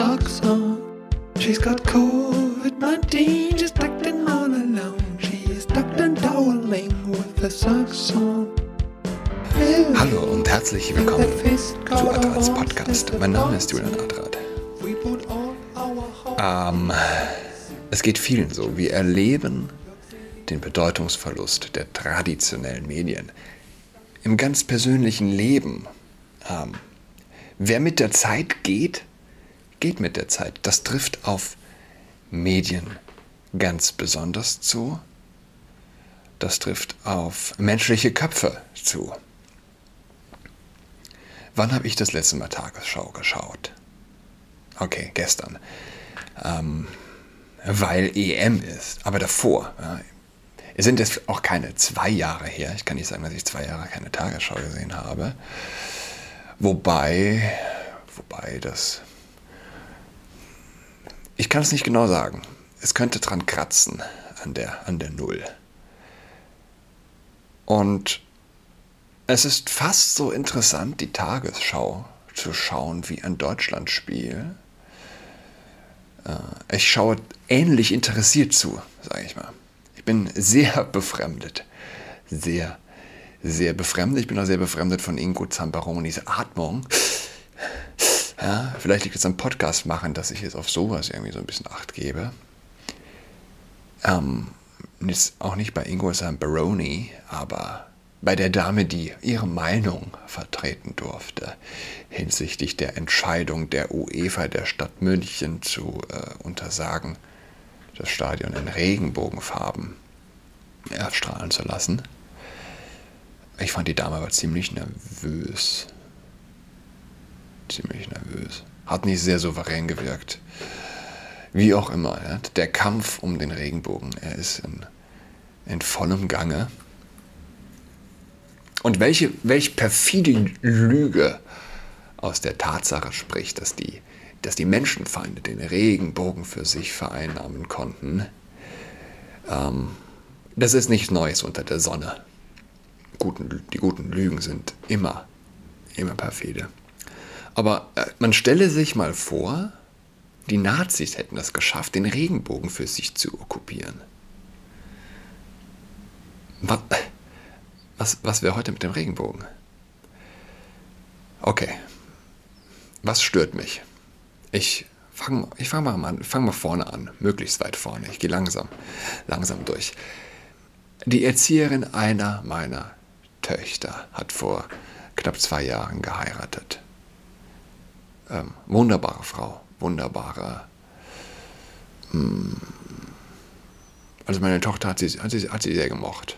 socks on. She's got COVID-19, she's tucked in all alone. She is tucked and toweling with the socks on. Hallo und herzlich willkommen zu Adrats Podcast. Mein Name ist Julian Adrat. Ähm, es geht vielen so. Wir erleben den Bedeutungsverlust der traditionellen Medien im ganz persönlichen Leben. Ähm, wer mit der Zeit geht, geht mit der Zeit. Das trifft auf Medien ganz besonders zu. Das trifft auf menschliche Köpfe zu. Wann habe ich das letzte Mal Tagesschau geschaut? Okay, gestern. Ähm, weil EM ist. Aber davor. Ja, es sind jetzt auch keine zwei Jahre her. Ich kann nicht sagen, dass ich zwei Jahre keine Tagesschau gesehen habe. Wobei, wobei das. Ich kann es nicht genau sagen. Es könnte dran kratzen an der, an der Null. Und es ist fast so interessant, die Tagesschau zu schauen wie ein Deutschlandspiel. Äh, ich schaue ähnlich interessiert zu, sage ich mal. Ich bin sehr befremdet. Sehr, sehr befremdet. Ich bin auch sehr befremdet von Ingo Zambaronis Atmung. Ja, vielleicht liegt es am Podcast machen, dass ich jetzt auf sowas irgendwie so ein bisschen Acht gebe. Ähm, ist auch nicht bei Ingo Zambaroni, aber bei der Dame, die ihre Meinung vertreten durfte hinsichtlich der Entscheidung der UEFA der Stadt München zu äh, untersagen, das Stadion in Regenbogenfarben erstrahlen zu lassen. Ich fand die Dame aber ziemlich nervös. Ziemlich nervös. Hat nicht sehr souverän gewirkt. Wie auch immer, ja, der Kampf um den Regenbogen, er ist in, in vollem Gange. Und welche, welche perfide Lüge aus der Tatsache spricht, dass die, dass die Menschenfeinde den Regenbogen für sich vereinnahmen konnten, ähm, das ist nichts Neues unter der Sonne. Guten, die guten Lügen sind immer, immer perfide. Aber äh, man stelle sich mal vor, die Nazis hätten es geschafft, den Regenbogen für sich zu okkupieren. Was, was, was wäre heute mit dem Regenbogen? Okay. Was stört mich? Ich fange ich fang mal, fang mal vorne an, möglichst weit vorne. Ich gehe langsam, langsam durch. Die Erzieherin einer meiner Töchter hat vor knapp zwei Jahren geheiratet. Ähm, wunderbare Frau, wunderbare. Hm, also meine Tochter hat sie, hat sie, hat sie sehr gemocht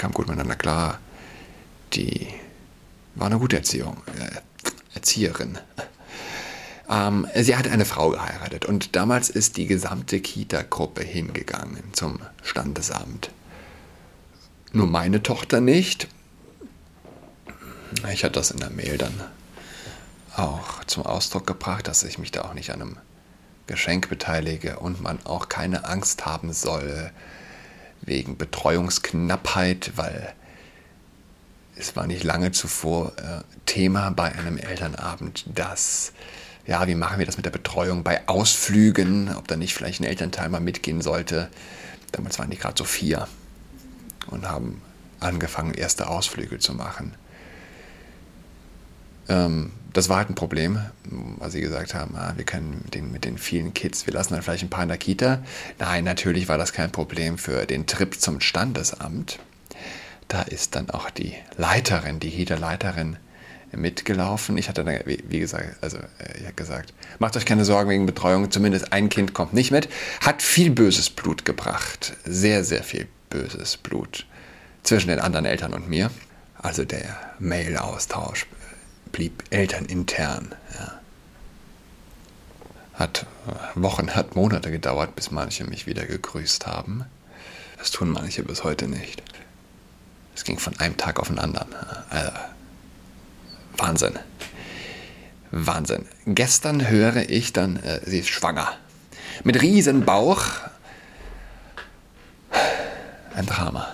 kam gut miteinander klar. Die war eine gute Erziehung, äh, Erzieherin. Ähm, sie hat eine Frau geheiratet und damals ist die gesamte Kita-Gruppe hingegangen zum Standesamt. Nur meine Tochter nicht. Ich hatte das in der Mail dann auch zum Ausdruck gebracht, dass ich mich da auch nicht an einem Geschenk beteilige und man auch keine Angst haben soll, wegen Betreuungsknappheit, weil es war nicht lange zuvor äh, Thema bei einem Elternabend, dass, ja, wie machen wir das mit der Betreuung bei Ausflügen, ob da nicht vielleicht ein Elternteil mal mitgehen sollte. Damals waren die gerade so vier und haben angefangen, erste Ausflüge zu machen. Ähm, das war halt ein Problem, weil sie gesagt haben, ah, wir können mit den, mit den vielen Kids, wir lassen dann vielleicht ein paar in der Kita. Nein, natürlich war das kein Problem für den Trip zum Standesamt. Da ist dann auch die Leiterin, die Kita-Leiterin mitgelaufen. Ich hatte dann, wie gesagt, also äh, ich habe gesagt, macht euch keine Sorgen wegen Betreuung, zumindest ein Kind kommt nicht mit. Hat viel böses Blut gebracht, sehr, sehr viel böses Blut zwischen den anderen Eltern und mir. Also der Mail-Austausch blieb elternintern. Ja. Hat Wochen, hat Monate gedauert, bis manche mich wieder gegrüßt haben. Das tun manche bis heute nicht. Es ging von einem Tag auf den anderen. Also, Wahnsinn. Wahnsinn. Gestern höre ich dann, äh, sie ist schwanger. Mit Riesenbauch. Ein Drama.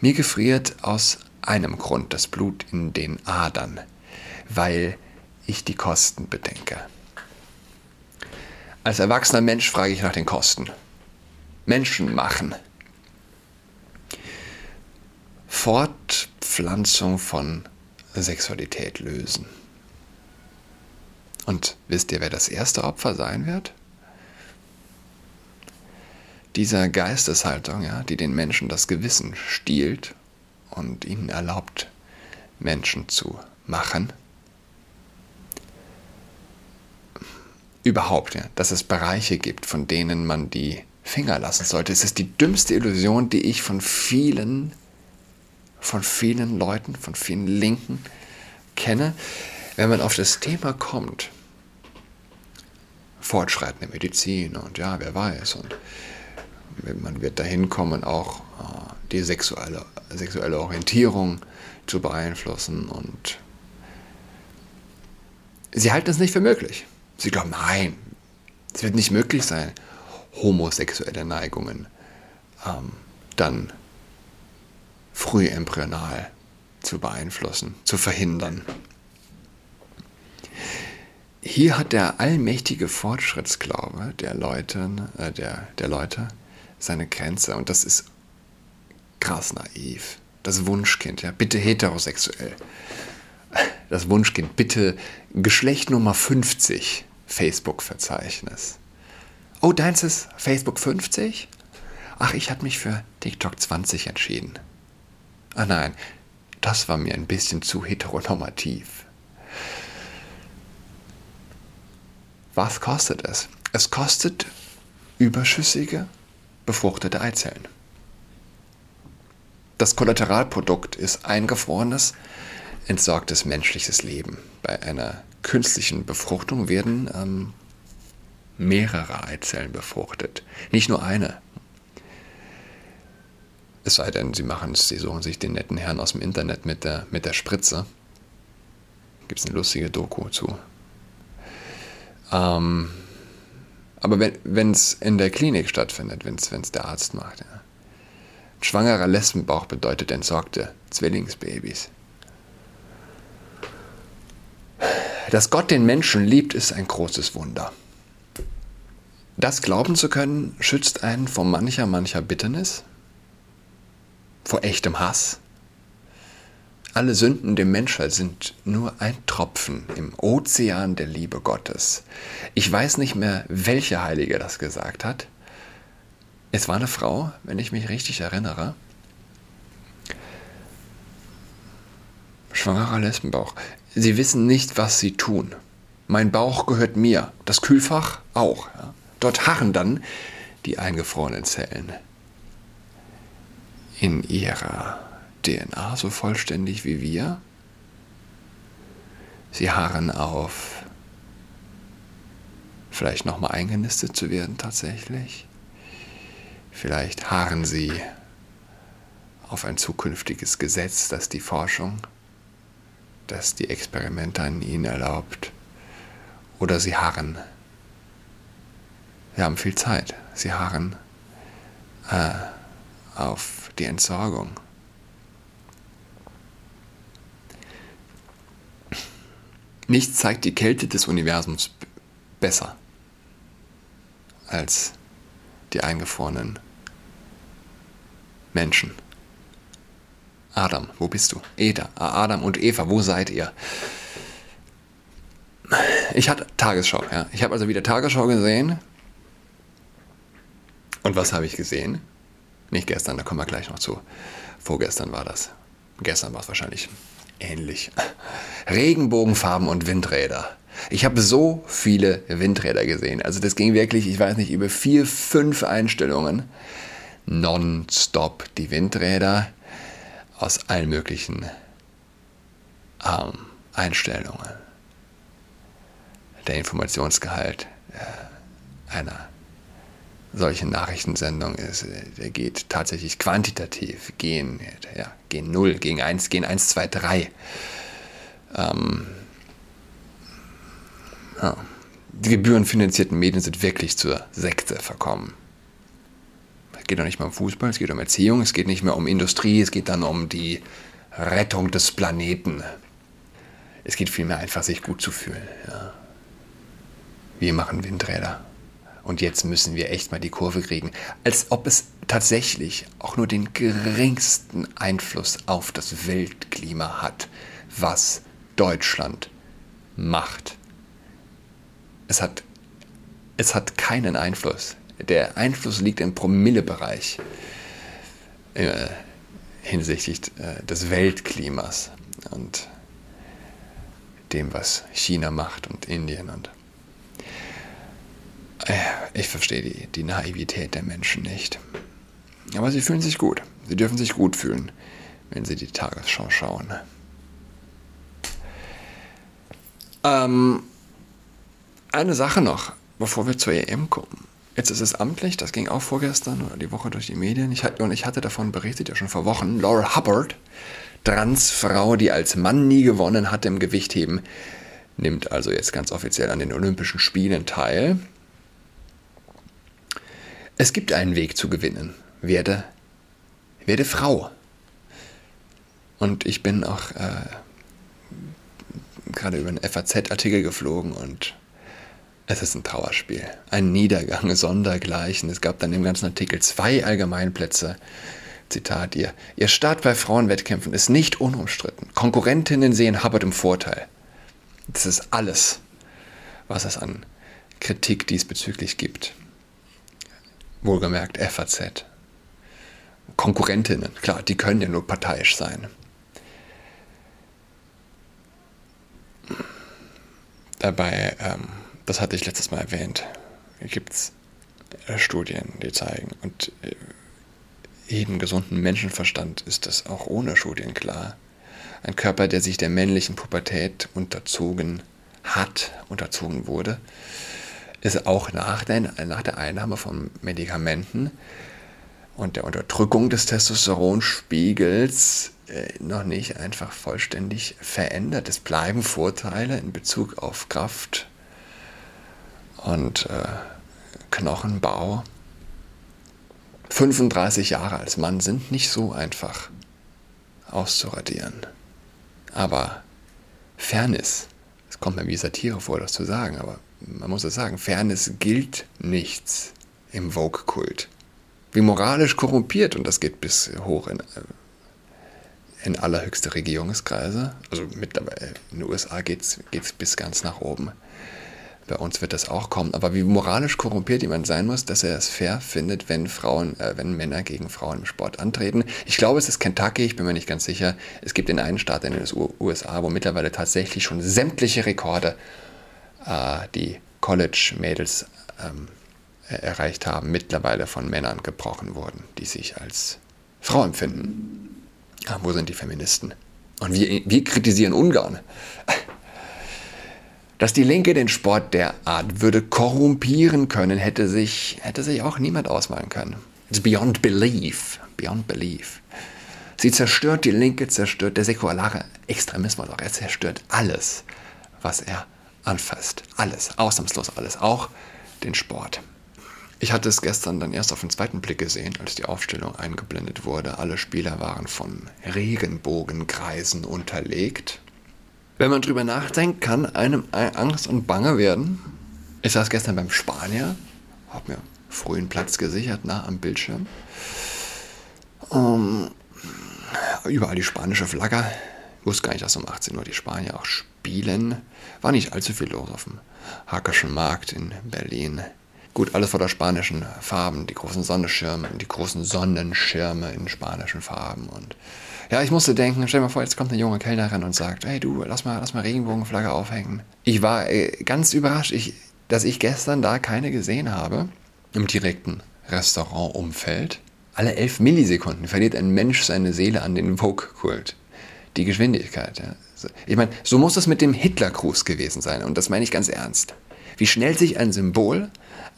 Mir gefriert aus einem Grund das Blut in den Adern weil ich die Kosten bedenke. Als erwachsener Mensch frage ich nach den Kosten. Menschen machen. Fortpflanzung von Sexualität lösen. Und wisst ihr, wer das erste Opfer sein wird? Dieser Geisteshaltung, ja, die den Menschen das Gewissen stiehlt und ihnen erlaubt, Menschen zu machen. Überhaupt, ja, dass es Bereiche gibt, von denen man die Finger lassen sollte. Es ist die dümmste Illusion, die ich von vielen, von vielen Leuten, von vielen Linken kenne, wenn man auf das Thema kommt. Fortschreitende Medizin und ja, wer weiß. Und man wird dahin kommen, auch äh, die sexuelle, sexuelle Orientierung zu beeinflussen. Und sie halten es nicht für möglich. Sie glauben, nein, es wird nicht möglich sein, homosexuelle Neigungen ähm, dann früh embryonal zu beeinflussen, zu verhindern. Hier hat der allmächtige Fortschrittsglaube der Leute, äh, der, der Leute seine Grenze und das ist krass naiv. Das Wunschkind, ja, bitte heterosexuell. Das Wunschkind, bitte Geschlecht Nummer 50, Facebook-Verzeichnis. Oh, deins ist Facebook 50? Ach, ich habe mich für TikTok 20 entschieden. Ah nein, das war mir ein bisschen zu heteronormativ. Was kostet es? Es kostet überschüssige, befruchtete Eizellen. Das Kollateralprodukt ist eingefrorenes, entsorgtes menschliches Leben. Bei einer künstlichen Befruchtung werden ähm, mehrere Eizellen befruchtet, nicht nur eine. Es sei denn, sie machen sie suchen sich den netten Herrn aus dem Internet mit der, mit der Spritze. Gibt es eine lustige Doku zu. Ähm, aber wenn es in der Klinik stattfindet, wenn es der Arzt macht, ja. Schwangerer Lesbenbauch bedeutet entsorgte Zwillingsbabys. Dass Gott den Menschen liebt, ist ein großes Wunder. Das glauben zu können, schützt einen vor mancher, mancher Bitternis, vor echtem Hass. Alle Sünden der Menschheit sind nur ein Tropfen im Ozean der Liebe Gottes. Ich weiß nicht mehr, welcher Heilige das gesagt hat. Es war eine Frau, wenn ich mich richtig erinnere. Schwangerer Lesbenbauch. Sie wissen nicht, was sie tun. Mein Bauch gehört mir, das Kühlfach auch. Ja. Dort harren dann die eingefrorenen Zellen in ihrer DNA so vollständig wie wir. Sie harren auf, vielleicht nochmal eingenistet zu werden tatsächlich. Vielleicht harren sie auf ein zukünftiges Gesetz, das die Forschung, das die Experimente an ihnen erlaubt. Oder sie harren. Sie haben viel Zeit. Sie harren äh, auf die Entsorgung. Nichts zeigt die Kälte des Universums besser als die eingefrorenen Menschen. Adam, wo bist du? Eda, Adam und Eva, wo seid ihr? Ich hatte Tagesschau, ja. Ich habe also wieder Tagesschau gesehen. Und was habe ich gesehen? Nicht gestern, da kommen wir gleich noch zu. Vorgestern war das. Gestern war es wahrscheinlich ähnlich. Regenbogenfarben und Windräder. Ich habe so viele Windräder gesehen. Also das ging wirklich, ich weiß nicht, über vier, fünf Einstellungen. Nonstop die Windräder aus allen möglichen ähm, Einstellungen. Der Informationsgehalt äh, einer solchen Nachrichtensendung ist, äh, der geht tatsächlich quantitativ, gehen, ja, gehen 0, gegen 1, gehen 1, 2, 3. Ähm, ja. Die gebührenfinanzierten Medien sind wirklich zur Sekte verkommen. Es geht doch nicht mehr um Fußball, es geht um Erziehung, es geht nicht mehr um Industrie, es geht dann um die Rettung des Planeten. Es geht vielmehr einfach, sich gut zu fühlen. Ja. Wir machen Windräder. und jetzt müssen wir echt mal die Kurve kriegen, als ob es tatsächlich auch nur den geringsten Einfluss auf das Weltklima hat, was Deutschland macht. Es hat, es hat keinen Einfluss. Der Einfluss liegt im Promillebereich äh, hinsichtlich äh, des Weltklimas und dem, was China macht und Indien und äh, ich verstehe die, die Naivität der Menschen nicht. Aber sie fühlen sich gut. Sie dürfen sich gut fühlen, wenn sie die Tagesschau schauen. Ähm, eine Sache noch, bevor wir zur EM kommen. Jetzt ist es amtlich, das ging auch vorgestern oder die Woche durch die Medien. Ich, und ich hatte davon berichtet, ja schon vor Wochen. Laura Hubbard, Transfrau, die als Mann nie gewonnen hat im Gewichtheben, nimmt also jetzt ganz offiziell an den Olympischen Spielen teil. Es gibt einen Weg zu gewinnen. Werde, werde Frau. Und ich bin auch äh, gerade über einen FAZ-Artikel geflogen und es ist ein Trauerspiel. Ein Niedergang sondergleichen. Es gab dann im ganzen Artikel zwei Allgemeinplätze. Zitat, ihr, ihr Start bei Frauenwettkämpfen ist nicht unumstritten. Konkurrentinnen sehen Hubbard im Vorteil. Das ist alles, was es an Kritik diesbezüglich gibt. Wohlgemerkt FAZ. Konkurrentinnen, klar, die können ja nur parteiisch sein. Dabei, ähm, das hatte ich letztes Mal erwähnt, gibt es äh, Studien, die zeigen, und äh, jedem gesunden Menschenverstand ist das auch ohne Studien klar. Ein Körper, der sich der männlichen Pubertät unterzogen hat, unterzogen wurde, ist auch nach der, nach der Einnahme von Medikamenten und der Unterdrückung des Testosteronspiegels äh, noch nicht einfach vollständig verändert. Es bleiben Vorteile in Bezug auf Kraft und äh, Knochenbau. 35 Jahre als Mann sind nicht so einfach auszuradieren. Aber Fairness, es kommt mir wie Satire vor, das zu sagen, aber man muss es sagen, Fairness gilt nichts im Vogue-Kult. Wie moralisch korrumpiert, und das geht bis hoch in, in allerhöchste Regierungskreise, also mittlerweile in den USA geht es bis ganz nach oben. Bei uns wird das auch kommen, aber wie moralisch korrumpiert jemand sein muss, dass er es fair findet, wenn Frauen, äh, wenn Männer gegen Frauen im Sport antreten. Ich glaube, es ist Kentucky, ich bin mir nicht ganz sicher. Es gibt in einem Staat in den USA, wo mittlerweile tatsächlich schon sämtliche Rekorde äh, die College-Mädels ähm, erreicht haben, mittlerweile von Männern gebrochen wurden, die sich als Frau empfinden. Ja, wo sind die Feministen? Und wir, wir kritisieren Ungarn. Dass die Linke den Sport derart würde korrumpieren können, hätte sich, hätte sich auch niemand ausmalen können. It's beyond belief. Beyond belief. Sie zerstört die Linke, zerstört der säkulare Extremismus auch. Er zerstört alles, was er anfasst. Alles, ausnahmslos alles, auch den Sport. Ich hatte es gestern dann erst auf den zweiten Blick gesehen, als die Aufstellung eingeblendet wurde. Alle Spieler waren von Regenbogenkreisen unterlegt. Wenn man drüber nachdenkt, kann einem Angst und Bange werden. Ich saß gestern beim Spanier, habe mir frühen Platz gesichert, nah am Bildschirm. Um, überall die spanische Flagge. Ich wusste gar nicht, dass um 18 Uhr die Spanier auch spielen. War nicht allzu viel los auf dem Hackerschen Markt in Berlin. Gut, alles vor der spanischen Farben, die großen Sonnenschirme, die großen Sonnenschirme in spanischen Farben. Und ja, ich musste denken, stell dir mal vor, jetzt kommt eine junge Kellnerin und sagt, hey du, lass mal, lass mal Regenbogenflagge aufhängen. Ich war äh, ganz überrascht, ich, dass ich gestern da keine gesehen habe im direkten Restaurantumfeld. Alle elf Millisekunden verliert ein Mensch seine Seele an den Vogue-Kult die Geschwindigkeit. Ja. Ich meine, so muss es mit dem Hitlergruß gewesen sein und das meine ich ganz ernst. Wie schnell sich ein Symbol,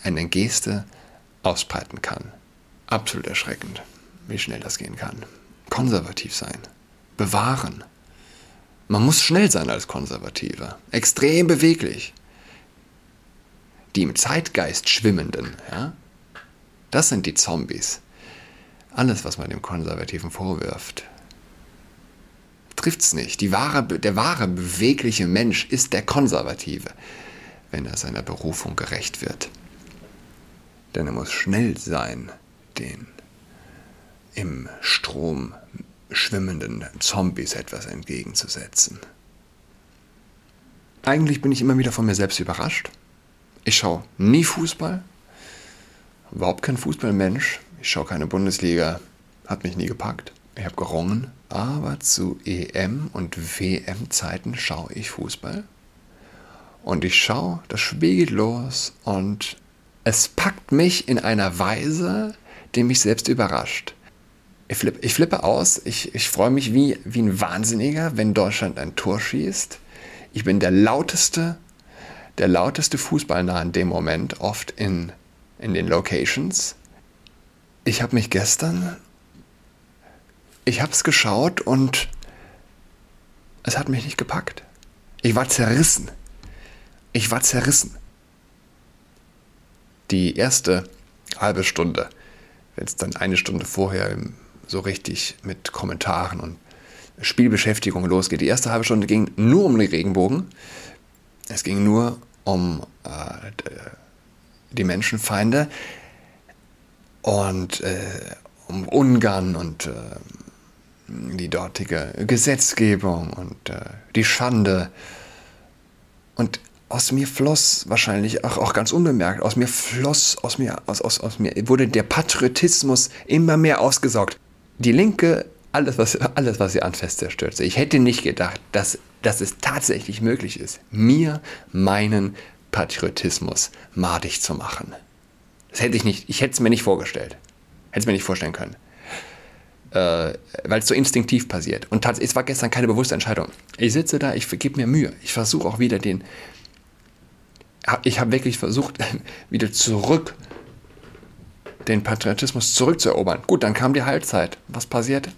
eine Geste ausbreiten kann. Absolut erschreckend, wie schnell das gehen kann. Konservativ sein, bewahren. Man muss schnell sein als Konservativer, extrem beweglich. Die im Zeitgeist schwimmenden, ja, das sind die Zombies. Alles, was man dem Konservativen vorwirft, trifft es nicht. Wahre, der wahre bewegliche Mensch ist der Konservative, wenn er seiner Berufung gerecht wird. denn er muss schnell sein, den im Strom schwimmenden Zombies etwas entgegenzusetzen. Eigentlich bin ich immer wieder von mir selbst überrascht. Ich schaue nie Fußball, überhaupt kein Fußballmensch. Ich schaue keine Bundesliga, hat mich nie gepackt. Ich habe gerungen, aber zu EM- und WM-Zeiten schaue ich Fußball. Und ich schaue, das Spiel geht los und es packt mich in einer Weise, die mich selbst überrascht. Ich, flipp, ich flippe aus, ich, ich freue mich wie, wie ein Wahnsinniger, wenn Deutschland ein Tor schießt. Ich bin der lauteste, der lauteste Fußballnah in dem Moment, oft in, in den Locations. Ich habe mich gestern, ich habe es geschaut und es hat mich nicht gepackt. Ich war zerrissen. Ich war zerrissen. Die erste halbe Stunde, wenn es dann eine Stunde vorher so richtig mit Kommentaren und Spielbeschäftigung losgeht. Die erste halbe Stunde ging nur um die Regenbogen. Es ging nur um äh, die Menschenfeinde und äh, um Ungarn und äh, die dortige Gesetzgebung und äh, die Schande. Und aus mir floss wahrscheinlich auch, auch ganz unbemerkt, aus mir floss, aus mir, aus, aus, aus mir wurde der Patriotismus immer mehr ausgesaugt. Die Linke, alles was, alles, was sie anfasst, zerstört. Ich hätte nicht gedacht, dass, dass es tatsächlich möglich ist, mir meinen Patriotismus madig zu machen. Das hätte ich nicht, ich hätte es mir nicht vorgestellt. Hätte es mir nicht vorstellen können. Äh, weil es so instinktiv passiert. Und es war gestern keine bewusste Entscheidung. Ich sitze da, ich gebe mir Mühe. Ich versuche auch wieder den. Ich habe wirklich versucht, wieder zurück den Patriotismus zurückzuerobern. Gut, dann kam die Halbzeit. Was passiert?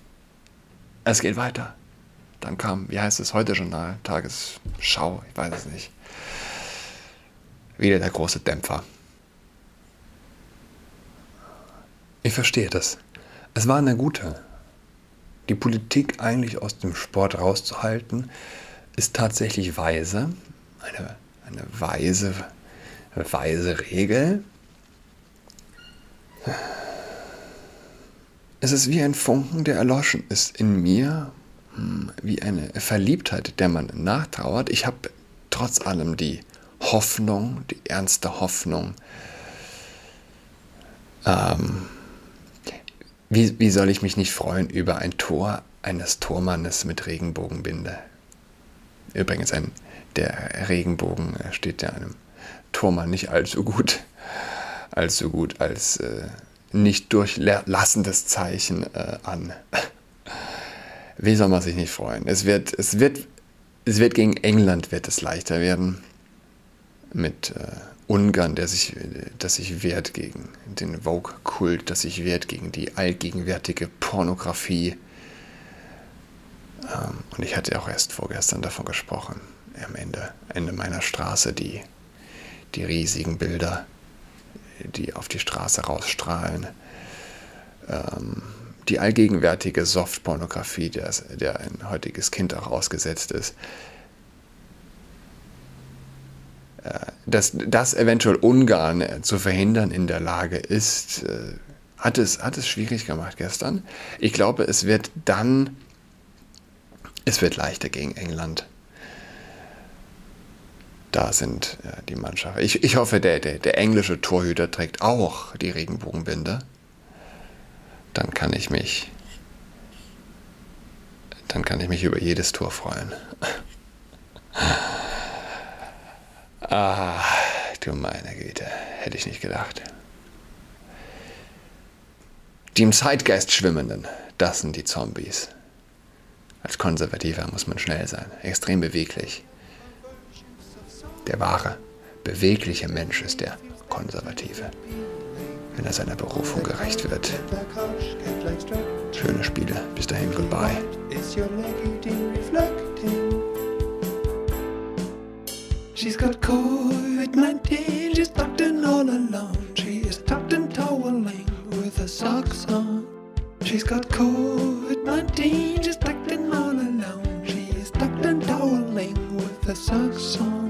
Es geht weiter. Dann kam, wie heißt es, heute Journal, Tagesschau, ich weiß es nicht. Wieder der große Dämpfer. Ich verstehe das. Es war eine gute. Die Politik eigentlich aus dem Sport rauszuhalten, ist tatsächlich weise. Eine, eine weise, weise Regel. Es ist wie ein Funken, der erloschen ist in mir, hm, wie eine Verliebtheit, der man nachtrauert. Ich habe trotz allem die Hoffnung, die ernste Hoffnung. Ähm, wie, wie soll ich mich nicht freuen über ein Tor eines Tormannes mit Regenbogenbinde? Übrigens, ein, der Regenbogen steht ja einem Tormann nicht allzu gut allzu gut als äh, nicht durchlassendes Zeichen äh, an. Wie soll man sich nicht freuen? Es wird, es wird, es wird gegen England wird es leichter werden. Mit äh, Ungarn, der sich, der sich wehrt gegen den Vogue-Kult, der sich wehrt gegen die allgegenwärtige Pornografie. Ähm, und ich hatte auch erst vorgestern davon gesprochen, am Ende, Ende meiner Straße, die, die riesigen Bilder die auf die Straße rausstrahlen. Ähm, die allgegenwärtige Softpornografie, der, der ein heutiges Kind auch ausgesetzt ist. Äh, dass das eventuell Ungarn zu verhindern in der Lage ist, äh, hat es, hat es schwierig gemacht gestern. Ich glaube, es wird dann, es wird leichter gegen England da sind ja, die Mannschaften. Ich, ich hoffe, der, der, der englische Torhüter trägt auch die Regenbogenbinde. Dann kann ich mich, dann kann ich mich über jedes Tor freuen. ah, du meine Güte, hätte ich nicht gedacht. Die im Zeitgeist schwimmenden, das sind die Zombies. Als Konservativer muss man schnell sein, extrem beweglich. Der wahre, bewegliche Mensch ist der Konservative, wenn er seiner Berufung gerecht wird. Schöne Spiele. Bis dahin, goodbye. She's got COVID-19, she's tucked in all alone. She is tucked in toweling with her socks on. She's got COVID-19, she's tucked in all alone. She is tucked in toweling with her socks on.